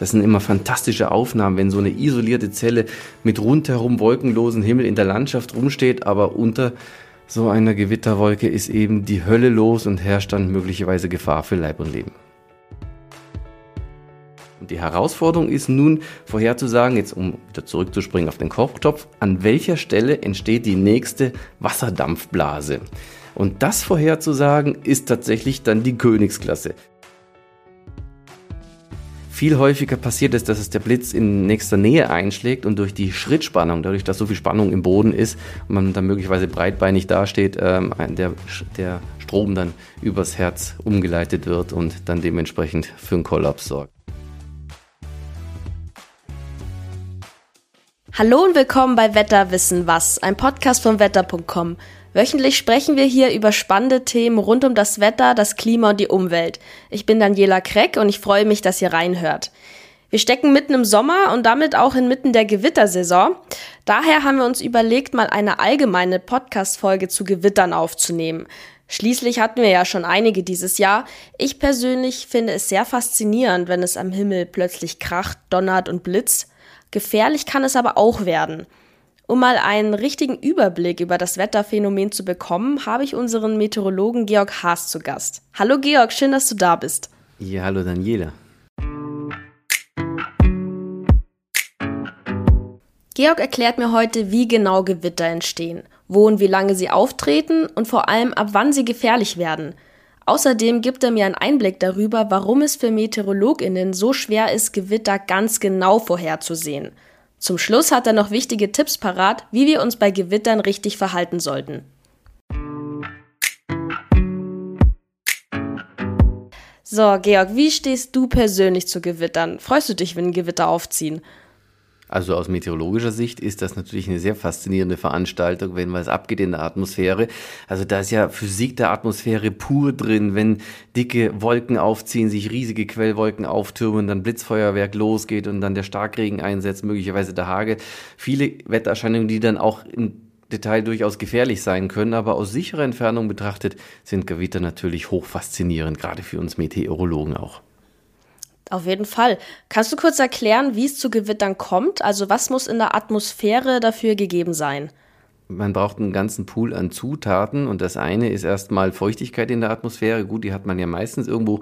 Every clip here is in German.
Das sind immer fantastische Aufnahmen, wenn so eine isolierte Zelle mit rundherum wolkenlosen Himmel in der Landschaft rumsteht, aber unter so einer Gewitterwolke ist eben die Hölle los und herrscht dann möglicherweise Gefahr für Leib und Leben. Und die Herausforderung ist nun vorherzusagen, jetzt um wieder zurückzuspringen auf den Kochtopf, an welcher Stelle entsteht die nächste Wasserdampfblase. Und das vorherzusagen ist tatsächlich dann die Königsklasse. Viel häufiger passiert es, dass es der Blitz in nächster Nähe einschlägt und durch die Schrittspannung, dadurch, dass so viel Spannung im Boden ist und man dann möglicherweise breitbeinig dasteht, ähm, der, der Strom dann übers Herz umgeleitet wird und dann dementsprechend für einen Kollaps sorgt. Hallo und willkommen bei Wetter wissen was, ein Podcast von wetter.com. Wöchentlich sprechen wir hier über spannende Themen rund um das Wetter, das Klima und die Umwelt. Ich bin Daniela Kreck und ich freue mich, dass ihr reinhört. Wir stecken mitten im Sommer und damit auch inmitten der Gewittersaison. Daher haben wir uns überlegt, mal eine allgemeine Podcast-Folge zu Gewittern aufzunehmen. Schließlich hatten wir ja schon einige dieses Jahr. Ich persönlich finde es sehr faszinierend, wenn es am Himmel plötzlich kracht, donnert und blitzt. Gefährlich kann es aber auch werden. Um mal einen richtigen Überblick über das Wetterphänomen zu bekommen, habe ich unseren Meteorologen Georg Haas zu Gast. Hallo Georg, schön, dass du da bist. Ja, hallo Daniela. Georg erklärt mir heute, wie genau Gewitter entstehen, wo und wie lange sie auftreten und vor allem ab wann sie gefährlich werden. Außerdem gibt er mir einen Einblick darüber, warum es für Meteorologinnen so schwer ist, Gewitter ganz genau vorherzusehen. Zum Schluss hat er noch wichtige Tipps parat, wie wir uns bei Gewittern richtig verhalten sollten. So, Georg, wie stehst du persönlich zu Gewittern? Freust du dich, wenn Gewitter aufziehen? Also aus meteorologischer Sicht ist das natürlich eine sehr faszinierende Veranstaltung, wenn was abgeht in der Atmosphäre. Also da ist ja Physik der Atmosphäre pur drin, wenn dicke Wolken aufziehen, sich riesige Quellwolken auftürmen, dann Blitzfeuerwerk losgeht und dann der Starkregen einsetzt, möglicherweise der Hagel. Viele Wettererscheinungen, die dann auch im Detail durchaus gefährlich sein können, aber aus sicherer Entfernung betrachtet sind Gewitter natürlich hoch faszinierend, gerade für uns Meteorologen auch. Auf jeden Fall. Kannst du kurz erklären, wie es zu Gewittern kommt? Also was muss in der Atmosphäre dafür gegeben sein? Man braucht einen ganzen Pool an Zutaten und das eine ist erstmal Feuchtigkeit in der Atmosphäre. Gut, die hat man ja meistens irgendwo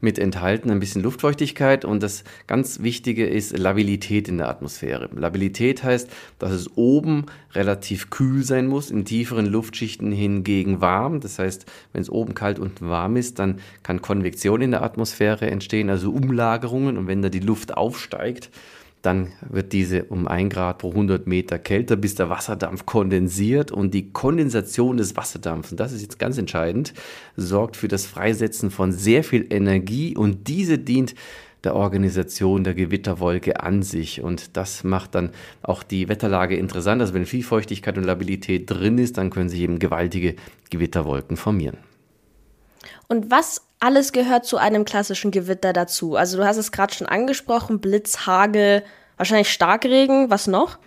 mit enthalten, ein bisschen Luftfeuchtigkeit und das ganz Wichtige ist Labilität in der Atmosphäre. Labilität heißt, dass es oben relativ kühl sein muss, in tieferen Luftschichten hingegen warm. Das heißt, wenn es oben kalt und warm ist, dann kann Konvektion in der Atmosphäre entstehen, also Umlagerungen und wenn da die Luft aufsteigt, dann wird diese um 1 Grad pro 100 Meter kälter, bis der Wasserdampf kondensiert und die Kondensation des Wasserdampfs, und das ist jetzt ganz entscheidend, sorgt für das Freisetzen von sehr viel Energie und diese dient der Organisation der Gewitterwolke an sich. Und das macht dann auch die Wetterlage interessant. Also wenn viel Feuchtigkeit und Labilität drin ist, dann können sich eben gewaltige Gewitterwolken formieren. Und was alles gehört zu einem klassischen Gewitter dazu? Also du hast es gerade schon angesprochen, Blitz, Hagel, wahrscheinlich Starkregen, was noch?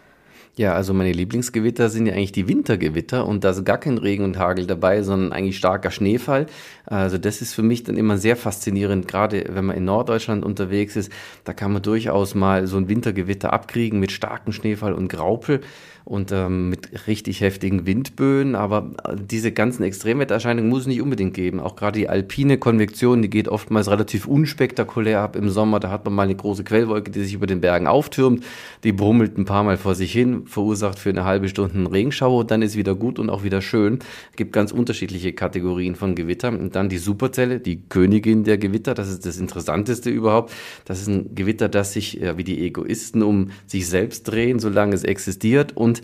Ja, also meine Lieblingsgewitter sind ja eigentlich die Wintergewitter und da ist gar kein Regen und Hagel dabei, sondern eigentlich starker Schneefall. Also das ist für mich dann immer sehr faszinierend, gerade wenn man in Norddeutschland unterwegs ist. Da kann man durchaus mal so ein Wintergewitter abkriegen mit starkem Schneefall und Graupel und ähm, mit richtig heftigen Windböen. Aber äh, diese ganzen Extremwettererscheinungen muss es nicht unbedingt geben. Auch gerade die alpine Konvektion, die geht oftmals relativ unspektakulär ab im Sommer. Da hat man mal eine große Quellwolke, die sich über den Bergen auftürmt. Die brummelt ein paar Mal vor sich hin, verursacht für eine halbe Stunde einen Regenschauer dann ist wieder gut und auch wieder schön. Es gibt ganz unterschiedliche Kategorien von Gewittern. Und dann die Superzelle, die Königin der Gewitter. Das ist das Interessanteste überhaupt. Das ist ein Gewitter, das sich ja, wie die Egoisten um sich selbst drehen, solange es existiert und und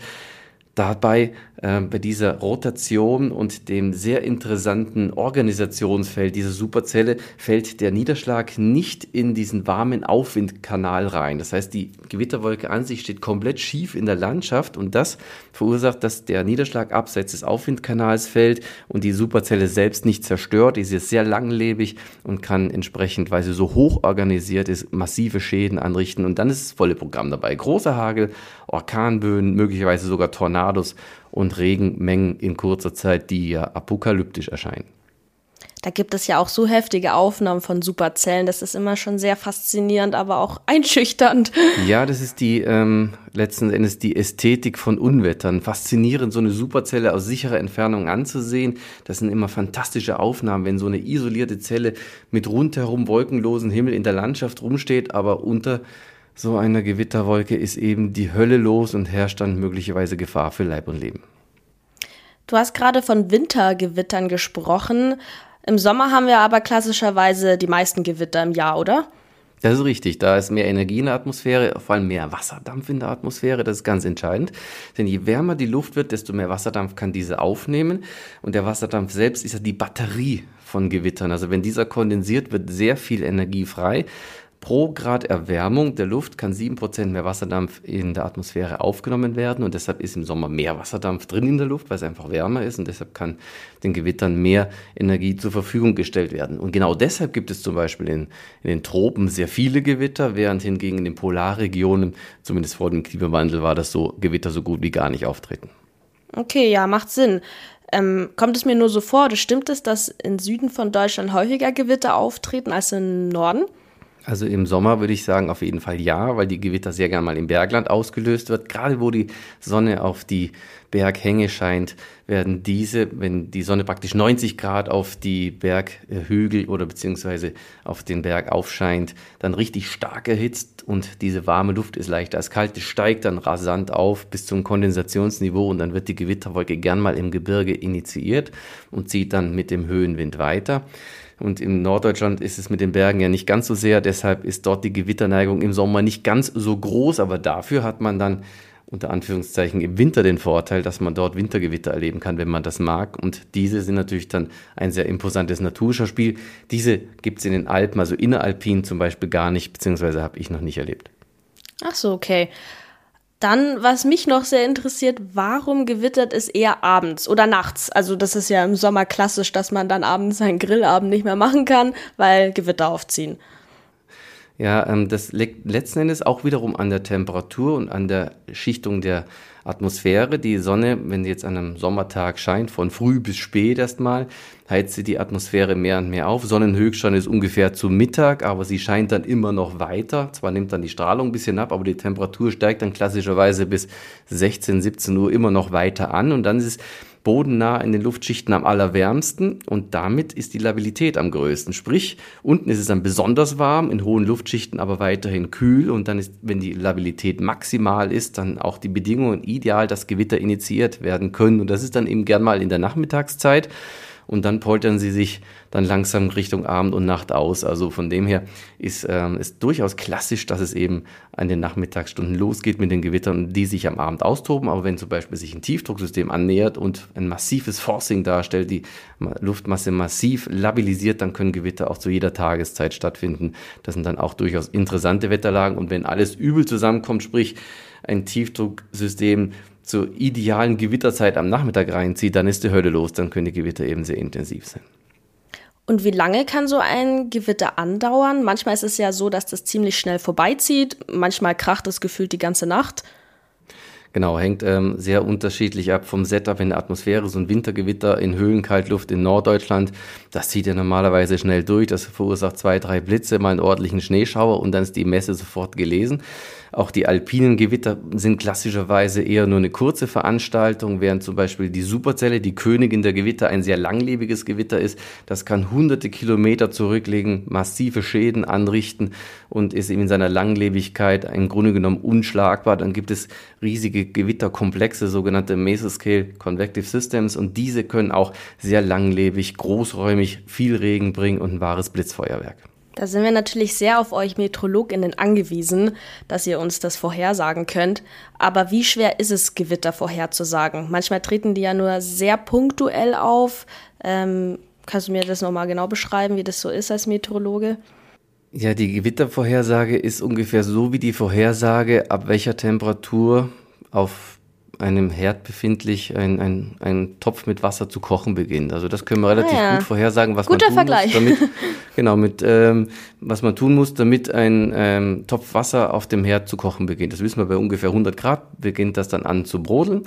dabei äh, bei dieser Rotation und dem sehr interessanten Organisationsfeld dieser Superzelle fällt der Niederschlag nicht in diesen warmen Aufwindkanal rein. Das heißt, die Gewitterwolke an sich steht komplett schief in der Landschaft und das verursacht, dass der Niederschlag abseits des Aufwindkanals fällt und die Superzelle selbst nicht zerstört. Die ist sehr langlebig und kann entsprechend, weil sie so hoch organisiert ist, massive Schäden anrichten und dann ist das volle Programm dabei. Großer Hagel, Orkanböen, möglicherweise sogar Tornados und Regenmengen in kurzer Zeit, die ja apokalyptisch erscheinen. Da gibt es ja auch so heftige Aufnahmen von Superzellen. Das ist immer schon sehr faszinierend, aber auch einschüchternd. Ja, das ist die ähm, letzten Endes die Ästhetik von Unwettern. Faszinierend, so eine Superzelle aus sicherer Entfernung anzusehen. Das sind immer fantastische Aufnahmen, wenn so eine isolierte Zelle mit rundherum wolkenlosen Himmel in der Landschaft rumsteht, aber unter so einer Gewitterwolke ist eben die Hölle los und herrscht dann möglicherweise Gefahr für Leib und Leben. Du hast gerade von Wintergewittern gesprochen. Im Sommer haben wir aber klassischerweise die meisten Gewitter im Jahr, oder? Das ist richtig. Da ist mehr Energie in der Atmosphäre, vor allem mehr Wasserdampf in der Atmosphäre. Das ist ganz entscheidend. Denn je wärmer die Luft wird, desto mehr Wasserdampf kann diese aufnehmen. Und der Wasserdampf selbst ist ja die Batterie von Gewittern. Also wenn dieser kondensiert, wird sehr viel Energie frei. Pro Grad Erwärmung der Luft kann 7% mehr Wasserdampf in der Atmosphäre aufgenommen werden und deshalb ist im Sommer mehr Wasserdampf drin in der Luft, weil es einfach wärmer ist und deshalb kann den Gewittern mehr Energie zur Verfügung gestellt werden. Und genau deshalb gibt es zum Beispiel in, in den Tropen sehr viele Gewitter, während hingegen in den Polarregionen, zumindest vor dem Klimawandel, war das so, Gewitter so gut wie gar nicht auftreten. Okay, ja, macht Sinn. Ähm, kommt es mir nur so vor, oder stimmt es, dass im Süden von Deutschland häufiger Gewitter auftreten als im Norden? Also im Sommer würde ich sagen auf jeden Fall ja, weil die Gewitter sehr gerne mal im Bergland ausgelöst wird. Gerade wo die Sonne auf die Berghänge scheint, werden diese, wenn die Sonne praktisch 90 Grad auf die Berghügel oder beziehungsweise auf den Berg aufscheint, dann richtig stark erhitzt und diese warme Luft ist leichter als kalt. Es steigt dann rasant auf bis zum Kondensationsniveau und dann wird die Gewitterwolke gern mal im Gebirge initiiert und zieht dann mit dem Höhenwind weiter. Und in Norddeutschland ist es mit den Bergen ja nicht ganz so sehr. Deshalb ist dort die Gewitterneigung im Sommer nicht ganz so groß. Aber dafür hat man dann unter Anführungszeichen im Winter den Vorteil, dass man dort Wintergewitter erleben kann, wenn man das mag. Und diese sind natürlich dann ein sehr imposantes Naturschauspiel. Diese gibt es in den Alpen, also inneralpin zum Beispiel gar nicht, beziehungsweise habe ich noch nicht erlebt. Ach so, okay. Dann, was mich noch sehr interessiert, warum gewittert es eher abends oder nachts? Also das ist ja im Sommer klassisch, dass man dann abends seinen Grillabend nicht mehr machen kann, weil Gewitter aufziehen. Ja, ähm, das liegt letzten Endes auch wiederum an der Temperatur und an der Schichtung der Atmosphäre. Die Sonne, wenn sie jetzt an einem Sommertag scheint, von früh bis spät erstmal, heizt sie die Atmosphäre mehr und mehr auf. Sonnenhöchststand ist ungefähr zu Mittag, aber sie scheint dann immer noch weiter. Zwar nimmt dann die Strahlung ein bisschen ab, aber die Temperatur steigt dann klassischerweise bis 16, 17 Uhr immer noch weiter an und dann ist es bodennah in den Luftschichten am allerwärmsten und damit ist die Labilität am größten. Sprich, unten ist es dann besonders warm, in hohen Luftschichten aber weiterhin kühl und dann ist, wenn die Labilität maximal ist, dann auch die Bedingungen ideal, dass Gewitter initiiert werden können und das ist dann eben gern mal in der Nachmittagszeit und dann poltern sie sich dann langsam Richtung Abend und Nacht aus. Also von dem her ist ähm, es durchaus klassisch, dass es eben an den Nachmittagsstunden losgeht mit den Gewittern, die sich am Abend austoben. Aber wenn zum Beispiel sich ein Tiefdrucksystem annähert und ein massives Forcing darstellt, die Luftmasse massiv labilisiert, dann können Gewitter auch zu jeder Tageszeit stattfinden. Das sind dann auch durchaus interessante Wetterlagen. Und wenn alles übel zusammenkommt, sprich ein Tiefdrucksystem zur idealen Gewitterzeit am Nachmittag reinzieht, dann ist die Hölle los, dann können die Gewitter eben sehr intensiv sein. Und wie lange kann so ein Gewitter andauern? Manchmal ist es ja so, dass das ziemlich schnell vorbeizieht, manchmal kracht es gefühlt die ganze Nacht. Genau, hängt ähm, sehr unterschiedlich ab vom Setup in der Atmosphäre. So ein Wintergewitter in Höhenkaltluft in Norddeutschland, das zieht ja normalerweise schnell durch. Das verursacht zwei, drei Blitze, mal einen ordentlichen Schneeschauer und dann ist die Messe sofort gelesen. Auch die alpinen Gewitter sind klassischerweise eher nur eine kurze Veranstaltung, während zum Beispiel die Superzelle, die Königin der Gewitter, ein sehr langlebiges Gewitter ist. Das kann hunderte Kilometer zurücklegen, massive Schäden anrichten und ist eben in seiner Langlebigkeit im Grunde genommen unschlagbar. Dann gibt es riesige Gewitterkomplexe, sogenannte Mesoscale Convective Systems und diese können auch sehr langlebig, großräumig viel Regen bringen und ein wahres Blitzfeuerwerk. Da sind wir natürlich sehr auf euch Meteorologinnen angewiesen, dass ihr uns das vorhersagen könnt. Aber wie schwer ist es, Gewitter vorherzusagen? Manchmal treten die ja nur sehr punktuell auf. Ähm, kannst du mir das nochmal genau beschreiben, wie das so ist als Meteorologe? Ja, die Gewittervorhersage ist ungefähr so wie die Vorhersage, ab welcher Temperatur auf einem Herd befindlich ein, ein, ein Topf mit Wasser zu kochen beginnt. Also das können wir relativ ah, ja. gut vorhersagen, was Guter man tun Vergleich. muss, damit, genau, mit, ähm, was man tun muss, damit ein ähm, Topf Wasser auf dem Herd zu kochen beginnt. Das wissen wir bei ungefähr 100 Grad beginnt das dann an zu brodeln.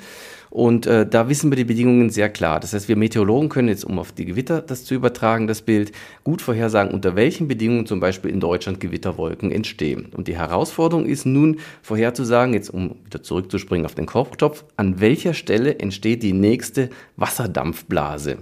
Und äh, da wissen wir die Bedingungen sehr klar. Das heißt, wir Meteorologen können jetzt, um auf die Gewitter das zu übertragen, das Bild, gut vorhersagen, unter welchen Bedingungen zum Beispiel in Deutschland Gewitterwolken entstehen. Und die Herausforderung ist nun vorherzusagen, jetzt um wieder zurückzuspringen auf den Kochtopf, an welcher Stelle entsteht die nächste Wasserdampfblase.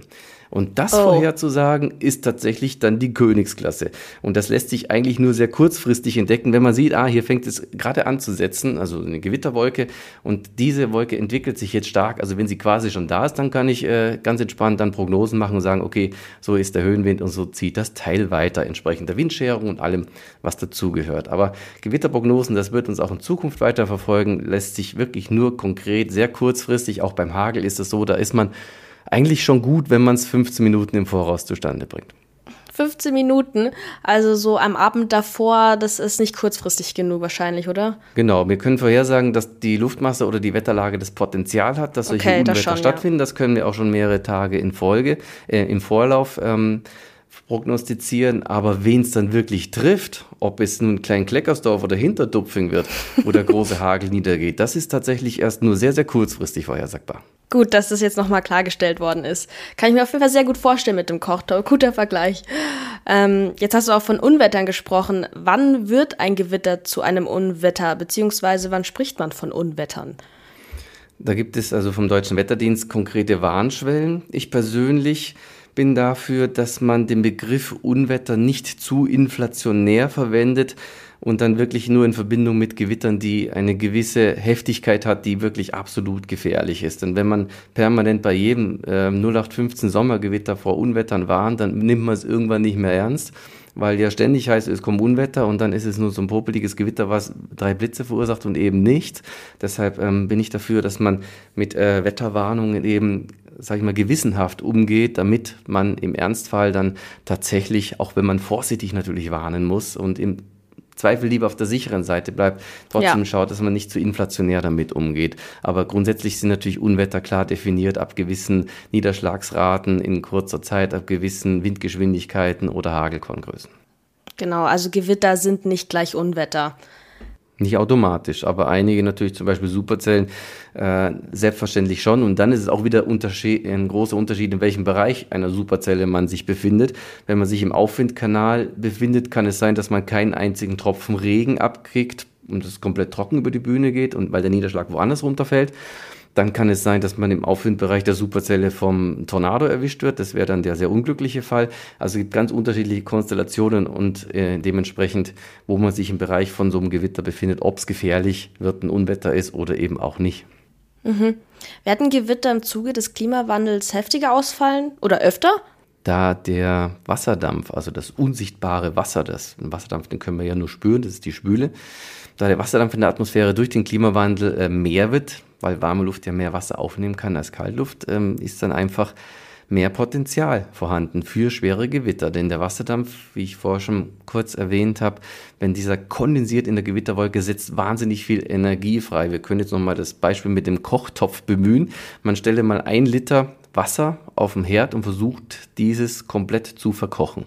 Und das oh. vorherzusagen ist tatsächlich dann die Königsklasse. Und das lässt sich eigentlich nur sehr kurzfristig entdecken, wenn man sieht, ah, hier fängt es gerade an zu setzen, also eine Gewitterwolke. Und diese Wolke entwickelt sich jetzt stark. Also wenn sie quasi schon da ist, dann kann ich äh, ganz entspannt dann Prognosen machen und sagen, okay, so ist der Höhenwind und so zieht das Teil weiter, entsprechend der Windscherung und allem, was dazugehört. Aber Gewitterprognosen, das wird uns auch in Zukunft weiter verfolgen, lässt sich wirklich nur konkret, sehr kurzfristig, auch beim Hagel ist es so, da ist man eigentlich schon gut, wenn man es 15 Minuten im Voraus zustande bringt. 15 Minuten, also so am Abend davor, das ist nicht kurzfristig genug wahrscheinlich, oder? Genau, wir können vorhersagen, dass die Luftmasse oder die Wetterlage das Potenzial hat, dass solche okay, Unwetter das schon, stattfinden. Ja. Das können wir auch schon mehrere Tage in Folge, äh, im Vorlauf ähm, prognostizieren, aber wen es dann wirklich trifft, ob es nun Klein Kleckersdorf oder Hinterdupfing wird, wo der große Hagel niedergeht, das ist tatsächlich erst nur sehr, sehr kurzfristig vorhersagbar. Gut, dass das jetzt nochmal klargestellt worden ist. Kann ich mir auf jeden Fall sehr gut vorstellen mit dem Kochtopf. Guter Vergleich. Ähm, jetzt hast du auch von Unwettern gesprochen. Wann wird ein Gewitter zu einem Unwetter, beziehungsweise wann spricht man von Unwettern? Da gibt es also vom Deutschen Wetterdienst konkrete Warnschwellen. Ich persönlich bin dafür, dass man den Begriff Unwetter nicht zu inflationär verwendet, und dann wirklich nur in Verbindung mit Gewittern, die eine gewisse Heftigkeit hat, die wirklich absolut gefährlich ist. Denn wenn man permanent bei jedem äh, 0815 Sommergewitter vor Unwettern warnt, dann nimmt man es irgendwann nicht mehr ernst weil ja ständig heißt, es kommt Unwetter und dann ist es nur so ein popeliges Gewitter, was drei Blitze verursacht und eben nicht. Deshalb ähm, bin ich dafür, dass man mit äh, Wetterwarnungen eben sage ich mal, gewissenhaft umgeht, damit man im Ernstfall dann tatsächlich, auch wenn man vorsichtig natürlich warnen muss und im Zweifel lieber auf der sicheren Seite bleibt, trotzdem ja. schaut, dass man nicht zu inflationär damit umgeht. Aber grundsätzlich sind natürlich Unwetter klar definiert ab gewissen Niederschlagsraten in kurzer Zeit, ab gewissen Windgeschwindigkeiten oder Hagelkorngrößen. Genau, also Gewitter sind nicht gleich Unwetter. Nicht automatisch, aber einige natürlich, zum Beispiel Superzellen, äh, selbstverständlich schon. Und dann ist es auch wieder ein großer Unterschied, in welchem Bereich einer Superzelle man sich befindet. Wenn man sich im Aufwindkanal befindet, kann es sein, dass man keinen einzigen Tropfen Regen abkriegt und es komplett trocken über die Bühne geht und weil der Niederschlag woanders runterfällt. Dann kann es sein, dass man im Aufwindbereich der Superzelle vom Tornado erwischt wird. Das wäre dann der sehr unglückliche Fall. Also es gibt ganz unterschiedliche Konstellationen und äh, dementsprechend, wo man sich im Bereich von so einem Gewitter befindet, ob es gefährlich wird, ein Unwetter ist oder eben auch nicht. Mhm. Werden Gewitter im Zuge des Klimawandels heftiger ausfallen oder öfter? da der Wasserdampf, also das unsichtbare Wasser, das Wasserdampf, den können wir ja nur spüren, das ist die Spüle, da der Wasserdampf in der Atmosphäre durch den Klimawandel äh, mehr wird, weil warme Luft ja mehr Wasser aufnehmen kann als Kaltluft, ähm, ist dann einfach mehr Potenzial vorhanden für schwere Gewitter. Denn der Wasserdampf, wie ich vorher schon kurz erwähnt habe, wenn dieser kondensiert in der Gewitterwolke, setzt wahnsinnig viel Energie frei. Wir können jetzt nochmal das Beispiel mit dem Kochtopf bemühen. Man stelle mal ein Liter Wasser auf den Herd und versucht, dieses komplett zu verkochen.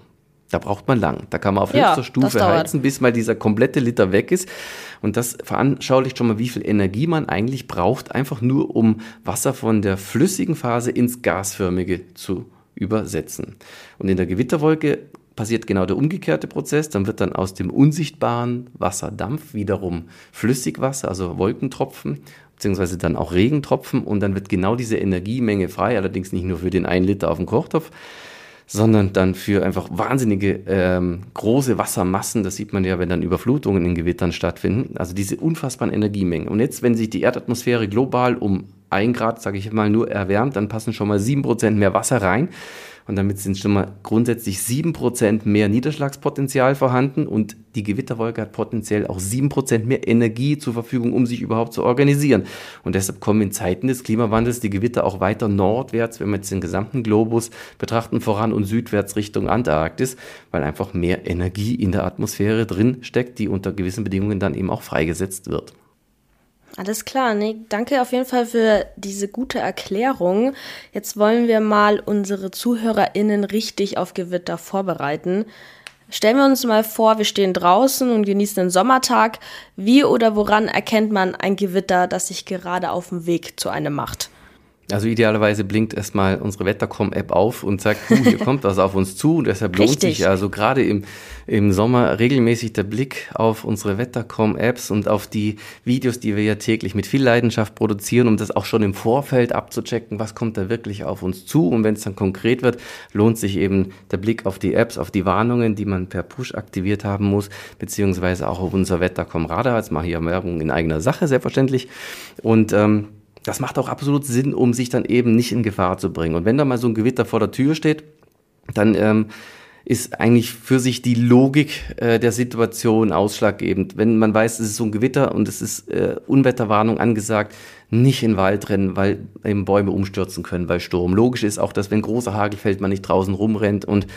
Da braucht man lang. Da kann man auf ja, höchster Stufe heizen, bis mal dieser komplette Liter weg ist. Und das veranschaulicht schon mal, wie viel Energie man eigentlich braucht, einfach nur um Wasser von der flüssigen Phase ins gasförmige zu übersetzen. Und in der Gewitterwolke passiert genau der umgekehrte Prozess. Dann wird dann aus dem unsichtbaren Wasserdampf wiederum Flüssigwasser, also Wolkentropfen, beziehungsweise dann auch Regentropfen. Und dann wird genau diese Energiemenge frei, allerdings nicht nur für den einen Liter auf dem Kochtopf, sondern dann für einfach wahnsinnige ähm, große Wassermassen. Das sieht man ja, wenn dann Überflutungen in Gewittern stattfinden. Also diese unfassbaren Energiemengen. Und jetzt, wenn sich die Erdatmosphäre global um ein Grad, sage ich mal, nur erwärmt, dann passen schon mal sieben Prozent mehr Wasser rein. Und damit sind schon mal grundsätzlich 7% mehr Niederschlagspotenzial vorhanden und die Gewitterwolke hat potenziell auch 7% mehr Energie zur Verfügung, um sich überhaupt zu organisieren. Und deshalb kommen in Zeiten des Klimawandels die Gewitter auch weiter nordwärts, wenn wir jetzt den gesamten Globus betrachten, voran und südwärts Richtung Antarktis, weil einfach mehr Energie in der Atmosphäre drin steckt, die unter gewissen Bedingungen dann eben auch freigesetzt wird. Alles klar, nee, danke auf jeden Fall für diese gute Erklärung. Jetzt wollen wir mal unsere ZuhörerInnen richtig auf Gewitter vorbereiten. Stellen wir uns mal vor, wir stehen draußen und genießen den Sommertag. Wie oder woran erkennt man ein Gewitter, das sich gerade auf dem Weg zu einem macht? Also idealerweise blinkt erstmal unsere Wettercom-App auf und sagt, uh, hier kommt was auf uns zu und deshalb lohnt Richtig. sich also gerade im, im Sommer regelmäßig der Blick auf unsere Wettercom-Apps und auf die Videos, die wir ja täglich mit viel Leidenschaft produzieren, um das auch schon im Vorfeld abzuchecken, was kommt da wirklich auf uns zu und wenn es dann konkret wird, lohnt sich eben der Blick auf die Apps, auf die Warnungen, die man per Push aktiviert haben muss, beziehungsweise auch auf unser Wettercom-Radar. Jetzt mache ich ja Werbung in eigener Sache, selbstverständlich. Und ähm, das macht auch absolut Sinn, um sich dann eben nicht in Gefahr zu bringen. Und wenn da mal so ein Gewitter vor der Tür steht, dann ähm, ist eigentlich für sich die Logik äh, der Situation ausschlaggebend. Wenn man weiß, es ist so ein Gewitter und es ist äh, Unwetterwarnung angesagt, nicht in den Wald rennen, weil eben Bäume umstürzen können bei Sturm. Logisch ist auch, dass wenn großer Hagel fällt, man nicht draußen rumrennt und,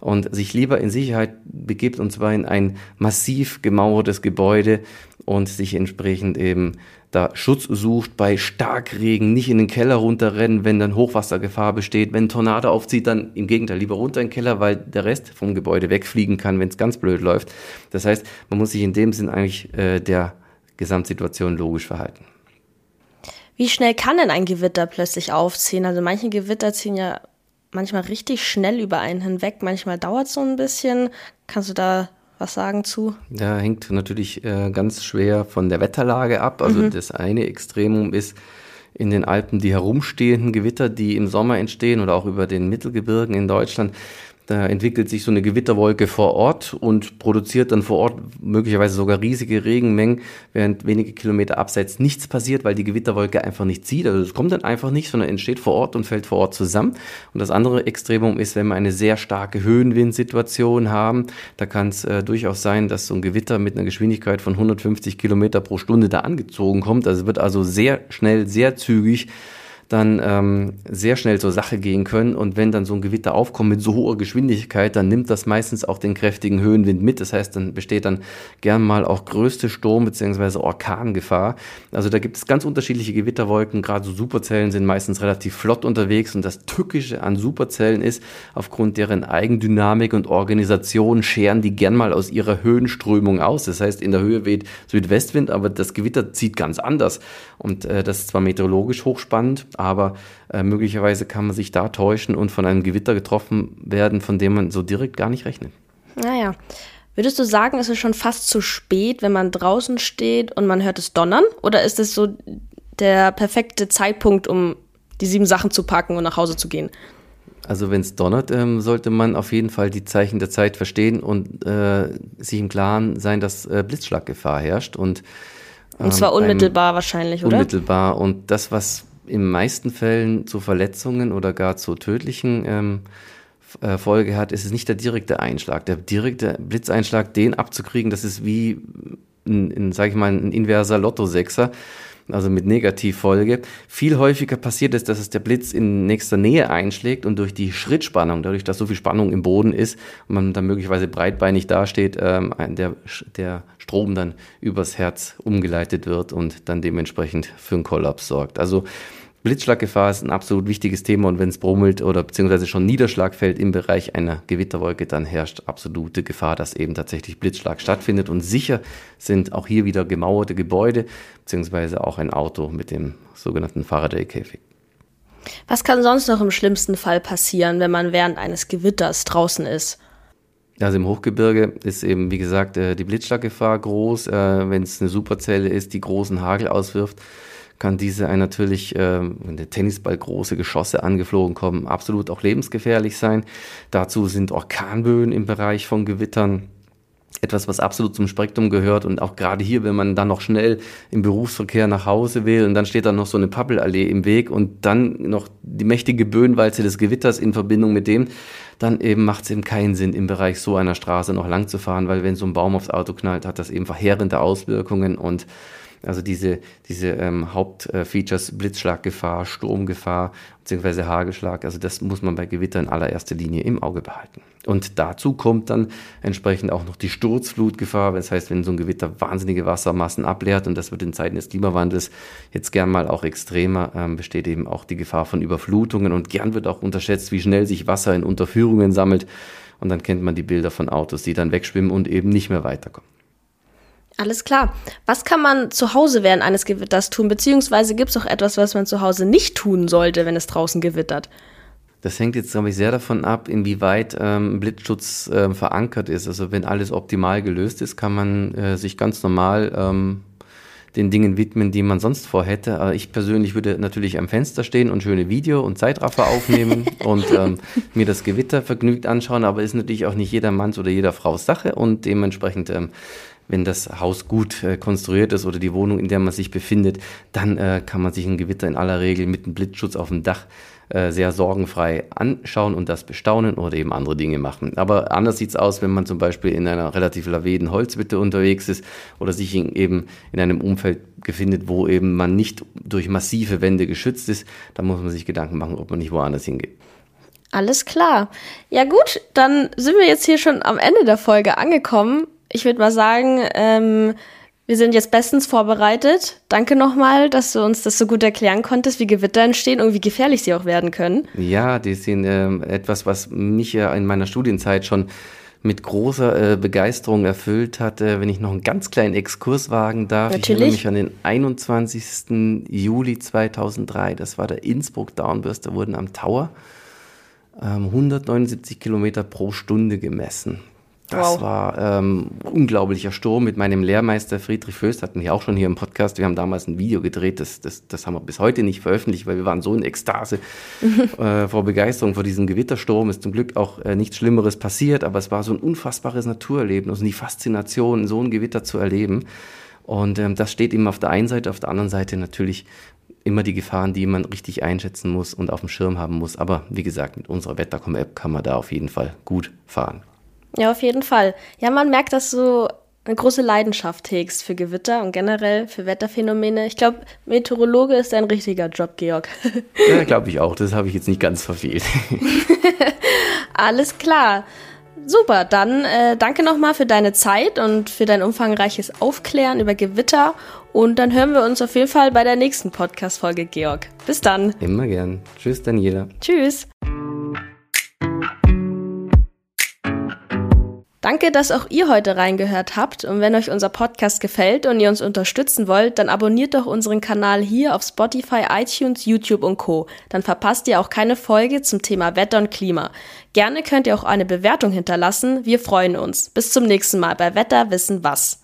und sich lieber in Sicherheit begibt und zwar in ein massiv gemauertes Gebäude und sich entsprechend eben da Schutz sucht bei Starkregen, nicht in den Keller runterrennen, wenn dann Hochwassergefahr besteht. Wenn ein Tornado aufzieht, dann im Gegenteil lieber runter in den Keller, weil der Rest vom Gebäude wegfliegen kann, wenn es ganz blöd läuft. Das heißt, man muss sich in dem Sinn eigentlich äh, der Gesamtsituation logisch verhalten. Wie schnell kann denn ein Gewitter plötzlich aufziehen? Also manche Gewitter ziehen ja manchmal richtig schnell über einen hinweg, manchmal dauert es so ein bisschen. Kannst du da was sagen zu? Da hängt natürlich äh, ganz schwer von der Wetterlage ab. Also mhm. das eine Extremum ist in den Alpen die herumstehenden Gewitter, die im Sommer entstehen oder auch über den Mittelgebirgen in Deutschland. Da entwickelt sich so eine Gewitterwolke vor Ort und produziert dann vor Ort möglicherweise sogar riesige Regenmengen, während wenige Kilometer abseits nichts passiert, weil die Gewitterwolke einfach nicht zieht. Also es kommt dann einfach nicht, sondern entsteht vor Ort und fällt vor Ort zusammen. Und das andere Extremum ist, wenn wir eine sehr starke Höhenwindsituation haben, da kann es äh, durchaus sein, dass so ein Gewitter mit einer Geschwindigkeit von 150 Kilometer pro Stunde da angezogen kommt. Also es wird also sehr schnell, sehr zügig dann ähm, sehr schnell zur Sache gehen können. Und wenn dann so ein Gewitter aufkommt mit so hoher Geschwindigkeit, dann nimmt das meistens auch den kräftigen Höhenwind mit. Das heißt, dann besteht dann gern mal auch größte Sturm- bzw. Orkangefahr. Also da gibt es ganz unterschiedliche Gewitterwolken. Gerade so Superzellen sind meistens relativ flott unterwegs. Und das Tückische an Superzellen ist, aufgrund deren Eigendynamik und Organisation scheren die gern mal aus ihrer Höhenströmung aus. Das heißt, in der Höhe weht Südwestwind, aber das Gewitter zieht ganz anders. Und äh, das ist zwar meteorologisch hochspannend, aber äh, möglicherweise kann man sich da täuschen und von einem Gewitter getroffen werden, von dem man so direkt gar nicht rechnet. Naja. Würdest du sagen, ist es schon fast zu spät, wenn man draußen steht und man hört es donnern? Oder ist es so der perfekte Zeitpunkt, um die sieben Sachen zu packen und nach Hause zu gehen? Also wenn es donnert, ähm, sollte man auf jeden Fall die Zeichen der Zeit verstehen und äh, sich im Klaren sein, dass äh, Blitzschlaggefahr herrscht. Und, ähm, und zwar unmittelbar wahrscheinlich, oder? Unmittelbar. Und das, was in meisten Fällen zu Verletzungen oder gar zu tödlichen ähm, äh, Folge hat, ist es nicht der direkte Einschlag. Der direkte Blitzeinschlag, den abzukriegen, das ist wie, ein, ein, sag ich mal, ein inverser Lotto-Sechser also mit Negativfolge. Viel häufiger passiert es, dass es der Blitz in nächster Nähe einschlägt und durch die Schrittspannung, dadurch, dass so viel Spannung im Boden ist und man dann möglicherweise breitbeinig dasteht, ähm, der, der Strom dann übers Herz umgeleitet wird und dann dementsprechend für einen Kollaps sorgt. Also Blitzschlaggefahr ist ein absolut wichtiges Thema und wenn es brummelt oder beziehungsweise schon Niederschlag fällt im Bereich einer Gewitterwolke, dann herrscht absolute Gefahr, dass eben tatsächlich Blitzschlag stattfindet. Und sicher sind auch hier wieder gemauerte Gebäude beziehungsweise auch ein Auto mit dem sogenannten Faraday-Käfig. Was kann sonst noch im schlimmsten Fall passieren, wenn man während eines Gewitters draußen ist? Also im Hochgebirge ist eben, wie gesagt, äh, die Blitzschlaggefahr groß. Äh, wenn es eine Superzelle ist, die großen Hagel auswirft, kann diese ein natürlich, äh, wenn der Tennisball große Geschosse angeflogen kommen, absolut auch lebensgefährlich sein. Dazu sind Orkanböen im Bereich von Gewittern etwas, was absolut zum Spektrum gehört und auch gerade hier, wenn man dann noch schnell im Berufsverkehr nach Hause will und dann steht da noch so eine Pappelallee im Weg und dann noch die mächtige Böenwalze des Gewitters in Verbindung mit dem, dann eben macht es eben keinen Sinn, im Bereich so einer Straße noch lang zu fahren, weil wenn so ein Baum aufs Auto knallt, hat das eben verheerende Auswirkungen und also diese, diese ähm, Hauptfeatures, Blitzschlaggefahr, Sturmgefahr bzw. Hagelschlag, also das muss man bei Gewitter in allererster Linie im Auge behalten. Und dazu kommt dann entsprechend auch noch die Sturzflutgefahr, das heißt, wenn so ein Gewitter wahnsinnige Wassermassen ableert und das wird in Zeiten des Klimawandels jetzt gern mal auch extremer, ähm, besteht eben auch die Gefahr von Überflutungen und gern wird auch unterschätzt, wie schnell sich Wasser in Unterführungen sammelt und dann kennt man die Bilder von Autos, die dann wegschwimmen und eben nicht mehr weiterkommen. Alles klar. Was kann man zu Hause während eines Gewitters tun? Beziehungsweise gibt es auch etwas, was man zu Hause nicht tun sollte, wenn es draußen gewittert? Das hängt jetzt, glaube ich, sehr davon ab, inwieweit ähm, Blitzschutz äh, verankert ist. Also wenn alles optimal gelöst ist, kann man äh, sich ganz normal ähm, den Dingen widmen, die man sonst vorhätte. Aber ich persönlich würde natürlich am Fenster stehen und schöne Video- und Zeitraffer aufnehmen und ähm, mir das Gewitter vergnügt anschauen. Aber ist natürlich auch nicht jeder Manns oder jeder Frau Sache und dementsprechend ähm, wenn das Haus gut äh, konstruiert ist oder die Wohnung, in der man sich befindet, dann äh, kann man sich ein Gewitter in aller Regel mit einem Blitzschutz auf dem Dach äh, sehr sorgenfrei anschauen und das bestaunen oder eben andere Dinge machen. Aber anders sieht es aus, wenn man zum Beispiel in einer relativ laveden Holzwitte unterwegs ist oder sich in, eben in einem Umfeld befindet, wo eben man nicht durch massive Wände geschützt ist. Da muss man sich Gedanken machen, ob man nicht woanders hingeht. Alles klar. Ja gut, dann sind wir jetzt hier schon am Ende der Folge angekommen ich würde mal sagen, ähm, wir sind jetzt bestens vorbereitet. Danke nochmal, dass du uns das so gut erklären konntest, wie Gewitter entstehen und wie gefährlich sie auch werden können. Ja, die sind äh, etwas, was mich ja in meiner Studienzeit schon mit großer äh, Begeisterung erfüllt hat, äh, wenn ich noch einen ganz kleinen Exkurs wagen darf. Natürlich. Ich erinnere mich an den 21. Juli 2003, das war der Innsbruck Downburst, da wurden am Tower ähm, 179 Kilometer pro Stunde gemessen. Das wow. war ähm, unglaublicher Sturm mit meinem Lehrmeister Friedrich Föst, hatten wir auch schon hier im Podcast. Wir haben damals ein Video gedreht, das, das, das haben wir bis heute nicht veröffentlicht, weil wir waren so in Ekstase äh, vor Begeisterung vor diesem Gewittersturm. Ist zum Glück auch äh, nichts Schlimmeres passiert, aber es war so ein unfassbares Naturerlebnis und die Faszination, so ein Gewitter zu erleben. Und ähm, das steht eben auf der einen Seite, auf der anderen Seite natürlich immer die Gefahren, die man richtig einschätzen muss und auf dem Schirm haben muss. Aber wie gesagt, mit unserer Wettercom-App kann man da auf jeden Fall gut fahren. Ja, auf jeden Fall. Ja, man merkt, dass du eine große Leidenschaft hegst für Gewitter und generell für Wetterphänomene. Ich glaube, Meteorologe ist ein richtiger Job, Georg. ja, glaube ich auch. Das habe ich jetzt nicht ganz verfehlt. Alles klar. Super, dann äh, danke nochmal für deine Zeit und für dein umfangreiches Aufklären über Gewitter. Und dann hören wir uns auf jeden Fall bei der nächsten Podcast-Folge, Georg. Bis dann. Immer gern. Tschüss, Daniela. Tschüss. Danke, dass auch ihr heute reingehört habt. Und wenn euch unser Podcast gefällt und ihr uns unterstützen wollt, dann abonniert doch unseren Kanal hier auf Spotify, iTunes, YouTube und Co. Dann verpasst ihr auch keine Folge zum Thema Wetter und Klima. Gerne könnt ihr auch eine Bewertung hinterlassen. Wir freuen uns. Bis zum nächsten Mal bei Wetter wissen was.